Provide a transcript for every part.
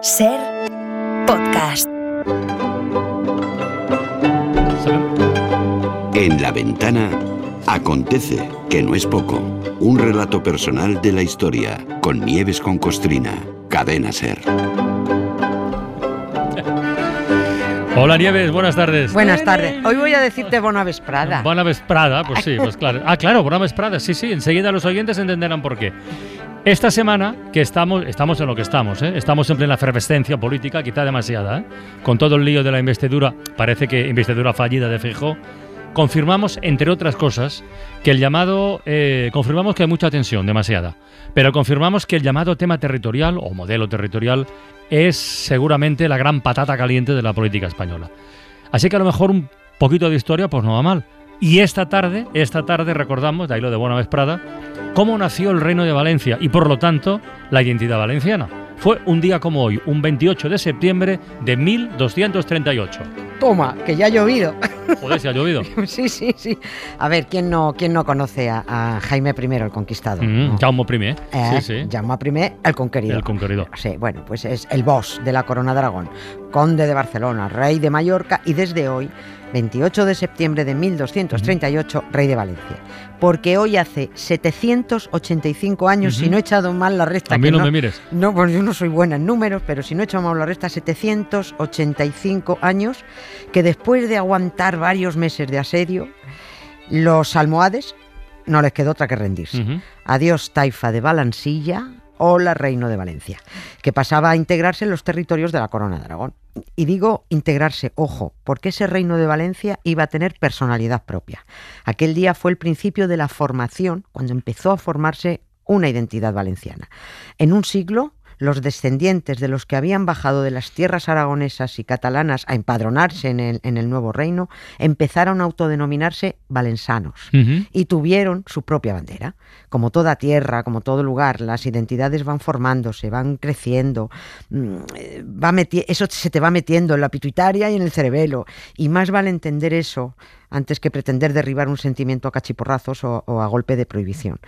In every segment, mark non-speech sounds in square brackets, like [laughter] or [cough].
Ser podcast. En la ventana acontece, que no es poco, un relato personal de la historia con Nieves con Costrina, cadena Ser. Hola Nieves, buenas tardes. Buenas tardes. Hoy voy a decirte Bona Vesprada. Buena Vesprada, pues sí, pues claro. Ah, claro, Buena Vesprada, sí, sí, enseguida los oyentes entenderán por qué. Esta semana que estamos, estamos en lo que estamos, ¿eh? estamos en plena efervescencia política, quizá demasiada, ¿eh? con todo el lío de la investidura, parece que investidura fallida de Feijóo, confirmamos, entre otras cosas, que el llamado, eh, confirmamos que hay mucha tensión, demasiada, pero confirmamos que el llamado tema territorial o modelo territorial es seguramente la gran patata caliente de la política española. Así que a lo mejor un poquito de historia pues no va mal. Y esta tarde, esta tarde recordamos, de ahí lo de Buena Vez Prada, cómo nació el Reino de Valencia y por lo tanto la identidad valenciana. Fue un día como hoy, un 28 de septiembre de 1238. Toma, que ya ha llovido. Joder, si ha llovido. [laughs] sí, sí, sí. A ver, ¿quién no, quién no conoce a, a Jaime I el Conquistador? Mm, ¿no? Jaume I, ¿eh? Eh, Sí, sí. Jaume I el Conquerido. El conquerido. Sí, bueno, pues es el boss de la Corona de Aragón, conde de Barcelona, rey de Mallorca y desde hoy, 28 de septiembre de 1238, rey de Valencia. Porque hoy hace 785 años, si no he echado mal la resta, A mí que no me mires. No, pues yo no soy buena en números, pero si no he hecho mal la resta, 785 años, que después de aguantar varios meses de asedio, los almohades no les quedó otra que rendirse. Adiós Taifa de Balansilla, hola Reino de Valencia, que pasaba a integrarse en los territorios de la Corona de Aragón. Y digo integrarse, ojo, porque ese Reino de Valencia iba a tener personalidad propia. Aquel día fue el principio de la formación, cuando empezó a formarse una identidad valenciana. En un siglo, los descendientes de los que habían bajado de las tierras aragonesas y catalanas a empadronarse en el, en el nuevo reino, empezaron a autodenominarse valensanos y tuvieron su propia bandera. Como toda tierra, como todo lugar, las identidades van formándose, van creciendo, mm, va eso se te va metiendo en la pituitaria y en el cerebelo. Y más vale entender eso antes que pretender derribar un sentimiento a cachiporrazos o, a golpe de prohibición.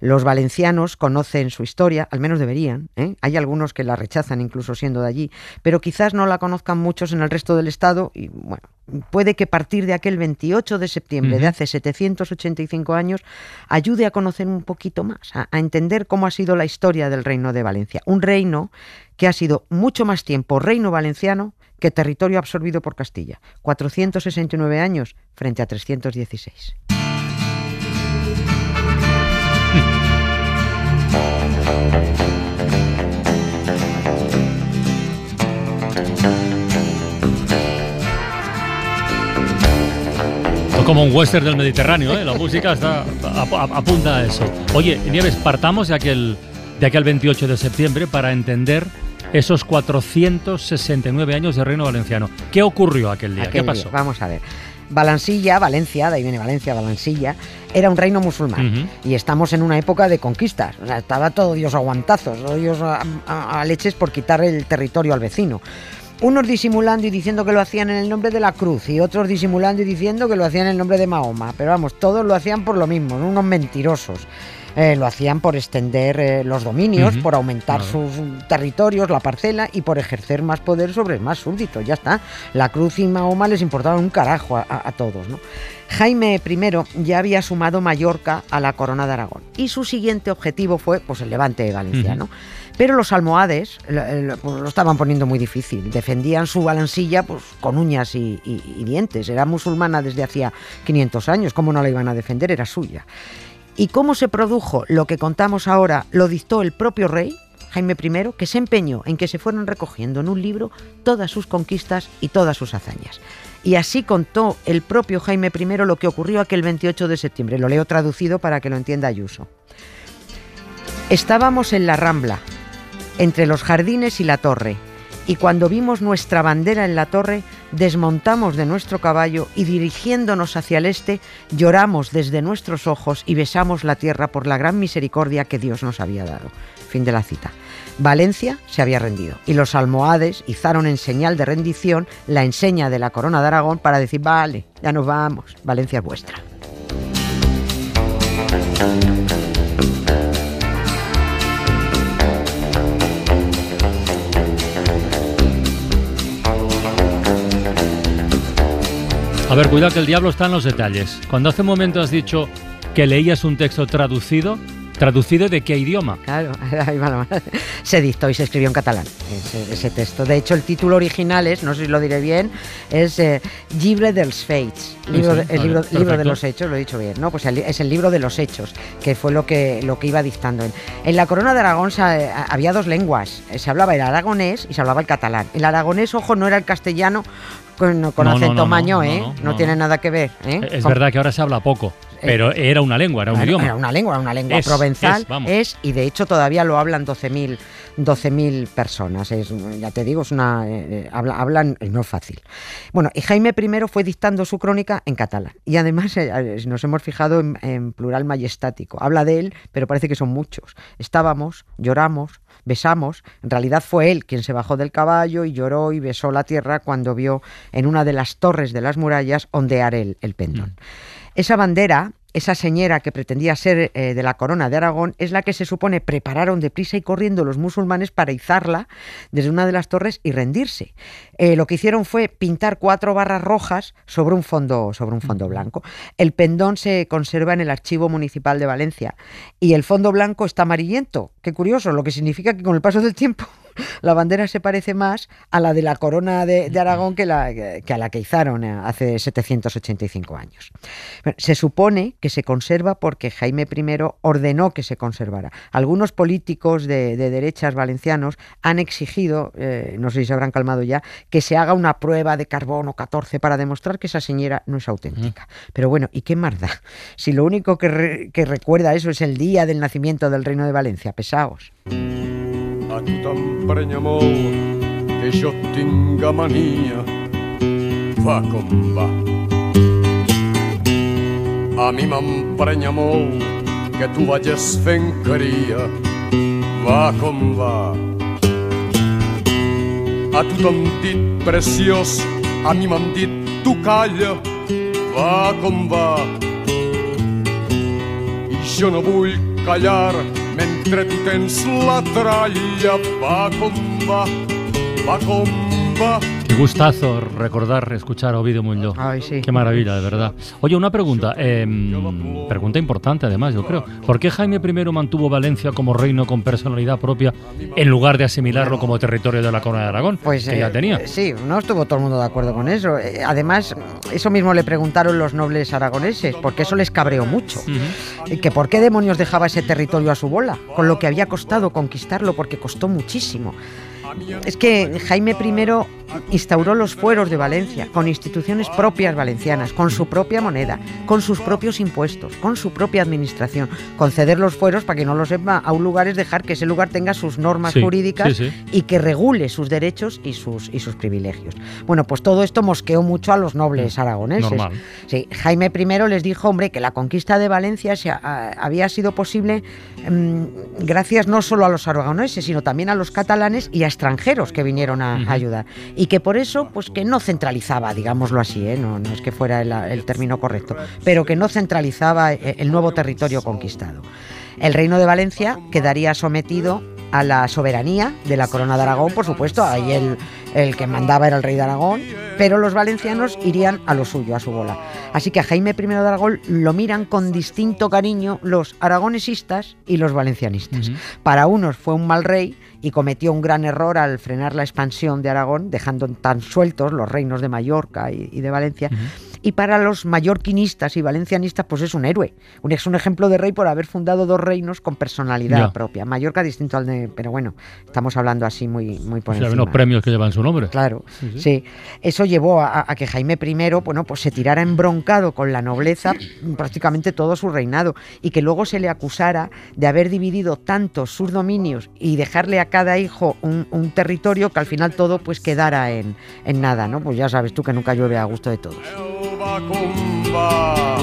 Los valencianos conocen su historia, al menos deberían. ¿eh? Hay algunos que la rechazan incluso siendo de allí, pero quizás no la conozcan muchos en el resto del Estado y bueno, puede que partir de aquel 28 de septiembre de Ujú. hace 785 años ayude a conocer un poquito más, a, a entender cómo ha sido la historia del reino de Valencia. Un reino que ha sido mucho más tiempo reino valenciano que territorio absorbido por Castilla. 469 años frente a 316. [laughs] como un western del Mediterráneo, ¿eh? La música está, ap- ap- apunta a eso. Oye, Nieves, partamos de aquel, de aquel 28 de septiembre para entender esos 469 años de Reino Valenciano. ¿Qué ocurrió aquel día? Aquel ¿Qué día. pasó? Vamos a ver. Balansilla, Valencia, de ahí viene Valencia, Balansilla, era un reino musulmán. Y estamos en una época de conquistas. O sea, estaba todo Dios a guantazos, todo Dios a, a- a leches por quitar el territorio al vecino. Unos disimulando y diciendo que lo hacían en el nombre de la cruz y otros disimulando y diciendo que lo hacían en el nombre de Mahoma. Pero vamos, todos lo hacían por lo mismo, ¿no? unos mentirosos. Eh, lo hacían por extender eh, los dominios, por aumentar claro. sus territorios, la parcela y por ejercer más poder sobre más súbditos. Ya está. La cruz y Mahoma les importaban un carajo a, a- a todos. ¿no? Jaime I ya había sumado Mallorca a la corona de Aragón y su siguiente objetivo fue pues, el levante valenciano. Ujú. Pero los almohades pues, lo estaban poniendo muy difícil. Defendían su balansilla pues, con uñas y, y- y dientes. Era musulmana desde hacía 500 años. ¿Cómo no la iban a defender? Era suya. ¿Y cómo se produjo lo que contamos ahora? Lo dictó el propio rey, Jaime I, que se empeñó en que se fueran recogiendo en un libro todas sus conquistas y todas sus hazañas. Y así contó el propio Jaime I lo que ocurrió aquel 28 de septiembre. Lo leo traducido para que lo entienda Ayuso. Estábamos en la Rambla, entre los jardines y la torre, y cuando vimos nuestra bandera en la torre, desmontamos de nuestro caballo y dirigiéndonos hacia el este, lloramos desde nuestros ojos y besamos la tierra por la gran misericordia que Dios nos había dado. Fin de la cita. Valencia se había rendido y los almohades izaron en señal de rendición la enseña de la corona de Aragón para decir, vale, ya nos vamos, Valencia es vuestra. A ver, cuidado que el diablo está en los detalles. Cuando hace un momento has dicho que leías un texto traducido, ¿Traducido de qué idioma? Claro, [laughs] se dictó y se escribió en catalán ese, texto. De hecho, el título original es, no sé si lo diré bien, es eh, Libre dels Fates, libro, el libro, de los hechos, lo he dicho bien, ¿no? Pues es el libro de los hechos, que fue lo que, lo que iba dictando. En, en la corona de Aragón eh, había dos lenguas, se hablaba el aragonés y se hablaba el catalán. El aragonés, ojo, no era el castellano con, acento maño, ¿eh? No, tiene nada que ver. ¿eh? Es verdad que ahora se habla poco. Pero era una lengua, era un idioma. Era una lengua, era una lengua provenzal. Es, y de hecho todavía lo hablan 12.000 12 personas. Es, ya te digo, es una, eh, eh, hablan, no es fácil. Bueno, y Jaime I fue dictando su crónica en catalán. Y además eh, nos hemos fijado en, en plural majestático. Habla de él, pero parece que son muchos. Estábamos, lloramos, besamos. En realidad fue él quien se bajó del caballo y lloró y besó la tierra cuando vio en una de las torres de las murallas ondear el, el pendón. Mm. Esa bandera, esa señora que pretendía ser eh, de la corona de Aragón, es la que se supone prepararon deprisa y corriendo los musulmanes para izarla desde una de las torres y rendirse. Eh, lo que hicieron fue pintar cuatro barras rojas sobre un fondo, sobre un fondo blanco. El pendón se conserva en el Archivo Municipal de Valencia y el fondo blanco está amarillento. Qué curioso, lo que significa que con el paso del tiempo la bandera se parece más a la de la corona de, Aragón que, la, que, a la que izaron eh, hace 785 años. se supone que se conserva porque Jaime I ordenó que se conservara. Algunos políticos de, derechas valencianos han exigido, eh, no sé si se habrán calmado ya, que se haga una prueba de carbono 14 para demostrar que esa señora no es auténtica. Pero bueno, ¿y qué más da? Si lo único que, que recuerda eso es el día del nacimiento del Reino de Valencia, pesaos. A tu t'emprenya molt que jo tinga mania. Va com va. A mi m'emprenya molt que tu vagis fent caria. Va com va. A tu t'han dit preciós, a mi m'han dit tu calla. Va com va. I jo no vull callar mentre tu tens la tralla, va com va, va com va. Qué gustazo recordar, escuchar a Ovidio Muñoz. Ay, sí. Qué maravilla, de verdad. Oye, una pregunta, eh, pregunta importante además, yo creo. ¿Por qué Jaime I mantuvo Valencia como reino con personalidad propia en lugar de asimilarlo como territorio de la corona de Aragón? Pues que ya eh, tenía. Sí, no estuvo todo el mundo de acuerdo con eso. Eh, además, eso mismo le preguntaron los nobles aragoneses, porque eso les cabreó mucho. Que por qué demonios dejaba ese territorio a su bola, con lo que había costado conquistarlo, porque costó muchísimo. Es que Jaime I instauró los fueros de Valencia, con instituciones propias valencianas, con su propia moneda, con sus propios impuestos, con su propia administración. Conceder los fueros, para que no lo sepa, a un lugar es dejar que ese lugar tenga sus normas jurídicas y que regule sus derechos y sus, y sus privilegios. Bueno, pues todo esto mosqueó mucho a los nobles mm, aragoneses. Sí, Jaime I les dijo, hombre, que la conquista de Valencia se, había sido posible mm, gracias no solo a los aragoneses, sino también a los catalanes y a extranjeros que vinieron a, ayudar. Y que por eso, pues que no centralizaba, digámoslo así, ¿eh? no, no es que fuera el, término correcto, pero que no centralizaba eh, el nuevo territorio conquistado. El reino de Valencia quedaría sometido a la soberanía de la corona de Aragón, por supuesto, ahí el, el, que mandaba era el rey de Aragón, pero los valencianos irían a lo suyo, a su bola. Así que a Jaime I de Aragón lo miran con distinto cariño los aragonesistas y los valencianistas. Para unos fue un mal rey y cometió un gran error al frenar la expansión de Aragón, dejando tan sueltos los reinos de Mallorca y, de Valencia y para los mallorquinistas y valencianistas pues es un héroe. es un ejemplo de rey por haber fundado dos reinos con personalidad propia. Mallorca distinto al de... Pero bueno, estamos hablando así muy, muy por encima. los premios que llevan su nombre. Claro, sí. Eso llevó a, que Jaime I bueno, pues se tirara embroncado con la nobleza prácticamente todo su reinado y que luego se le acusara de haber dividido tanto sus dominios y dejarle a cada hijo un, territorio que al final todo pues quedara en, en nada, ¿no? Pues ya sabes tú que nunca llueve a gusto de todos. Va com va.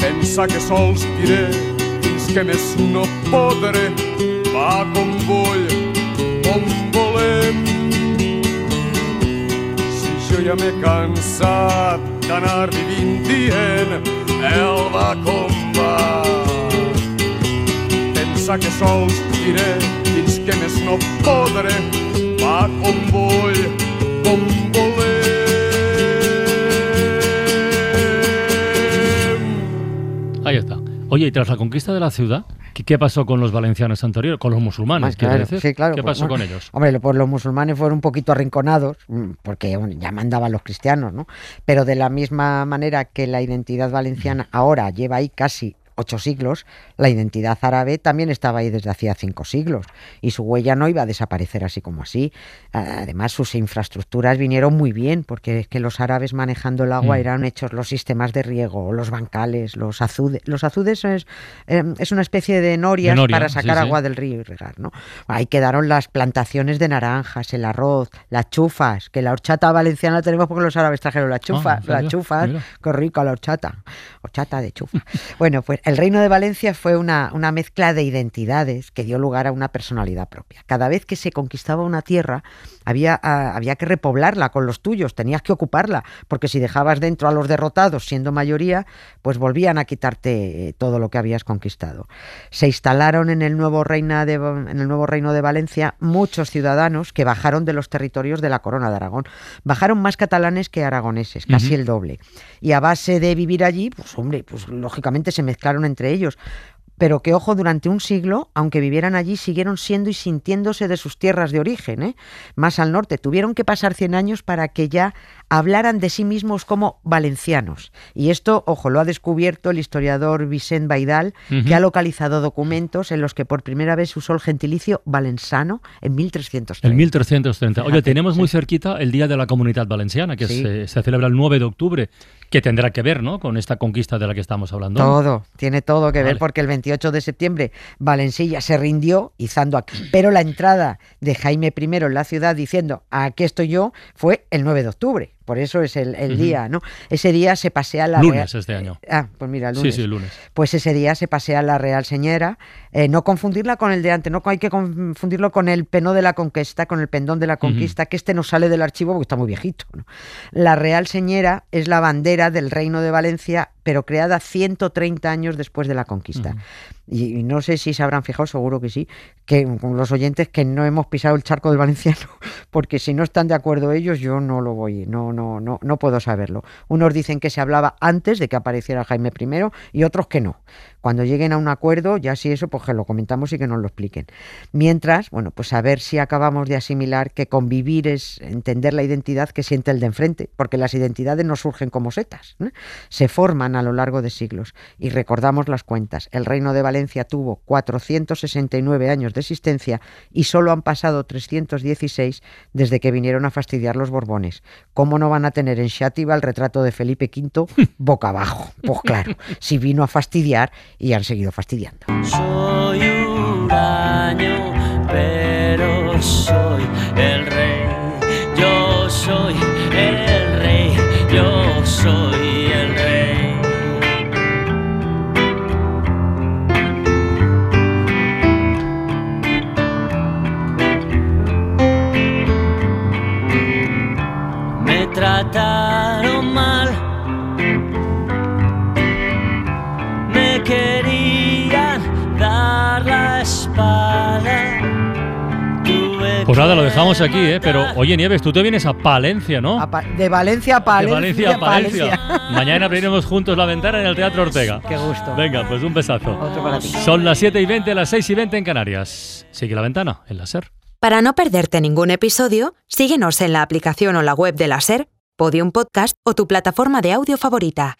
Pensa que sols diré fins que més no podré. Va com vull, com volem. Si jo ja m'he cansat d'anar vivint dient el va com va. Pensa que sols diré fins que més no podré. Va com vull, com volem. Oye, y tras la conquista de la ciudad, ¿qué, qué pasó con los valencianos anteriores? Con los musulmanes, Más quiero claro, decir. sí, claro, ¿Qué pues, pasó bueno, con ellos? Hombre, pues los musulmanes fueron un poquito arrinconados, mm, porque bueno, ya mandaban los cristianos, ¿no? Pero de la misma manera que la identidad valenciana ahora lleva ahí casi ocho siglos, la identidad árabe también estaba ahí desde hacía cinco siglos y su huella no iba a desaparecer así como así. Además, sus infraestructuras vinieron muy bien porque es que los árabes manejando el agua Mm. eran hechos los sistemas de riego, los bancales, los azudes. Los azudes es, eh, es una especie de norias noria, para sacar sí. agua del río y regar, ¿no? Ahí quedaron las plantaciones de naranjas, el arroz, las chufas, que la horchata valenciana la tenemos porque los árabes trajeron las chufas, no sabía, las chufas, qué rica la horchata, horchata de chufa. bueno, pues el reino de Valencia fue una, mezcla de identidades que dio lugar a una personalidad propia. Cada vez que se conquistaba una tierra, había, ah, había que repoblarla con los tuyos, tenías que ocuparla, porque si dejabas dentro a los derrotados siendo mayoría, pues volvían a quitarte eh, todo lo que habías conquistado. Se instalaron en el nuevo, reina de, en el nuevo reino de Valencia muchos ciudadanos que bajaron de los territorios de la corona de Aragón. Bajaron más catalanes que aragoneses, casi el doble. Y a base de vivir allí, pues hombre, pues lógicamente se mezclaron entre ellos. Pero que, ojo, durante un siglo, aunque vivieran allí, siguieron siendo y sintiéndose de sus tierras de origen, ¿eh? más al norte. Tuvieron que pasar 100 años para que ya hablaran de sí mismos como valencianos. Y esto, ojo, lo ha descubierto el historiador Vicent Baidal, que ha localizado documentos en los que por primera vez usó el gentilicio valensano en 1330. El 1330. Oye, tenemos muy cerquita el Día de la Comunidad Valenciana, que Sí. se, se celebra el 9 de octubre, que tendrá que ver ¿no? con esta conquista de la que estamos hablando. Todo, tiene todo que ver porque el 28 de septiembre Valencilla se rindió izando aquí. Pero la entrada de Jaime I en la ciudad diciendo aquí estoy yo fue el 9 de octubre. Por eso es el, el día, ¿no? Ese día se pasea la Lunes Real- este año. Ah, pues mira, Sí, lunes. sí, lunes. Pues ese día se pasea la Real Señora. Eh, no confundirla con el de antes, no hay que confundirlo con el penó de la conquista, con el pendón de la conquista, que este no sale del archivo porque está muy viejito. ¿no? La Real Señora es la bandera del Reino de Valencia, pero creada 130 años después de la conquista. Y, y no sé si se habrán fijado, seguro que sí, que con los oyentes que no hemos pisado el charco del valenciano, [laughs] porque si no están de acuerdo ellos, yo no lo voy, no, no, no, no puedo saberlo. Unos dicen que se hablaba antes de que apareciera Jaime I y otros que no. Cuando lleguen a un acuerdo, ya si eso, pues que lo comentamos y que nos lo expliquen. Mientras, bueno, pues a ver si acabamos de asimilar que convivir es entender la identidad que siente el de enfrente, porque las identidades no surgen como setas, se forman a lo largo de siglos. Y recordamos las cuentas, el reino de Valencia tuvo 469 años de existencia y solo han pasado 316 desde que vinieron a fastidiar los Borbones. ¿Cómo no van a tener en Xátiva el retrato de Felipe V boca abajo? Pues claro, si vino a fastidiar y han seguido fastidiando. Soy huraño, pero soy el Pues nada, lo dejamos aquí, ¿eh? Pero, oye, Nieves, tú te vienes a Palencia, ¿no? A Pa- De Valencia a De Palencia. Valencia a Palencia. [laughs] Mañana abriremos juntos la ventana en el Teatro Ortega. Qué gusto. Venga, pues un besazo. Otro para ti. Son las 7 y 20, las 6 y 20 en Canarias. Sigue la ventana, en la SER. Para no perderte ningún episodio, síguenos en la aplicación o la web de la SER, Podium Podcast o tu plataforma de audio favorita.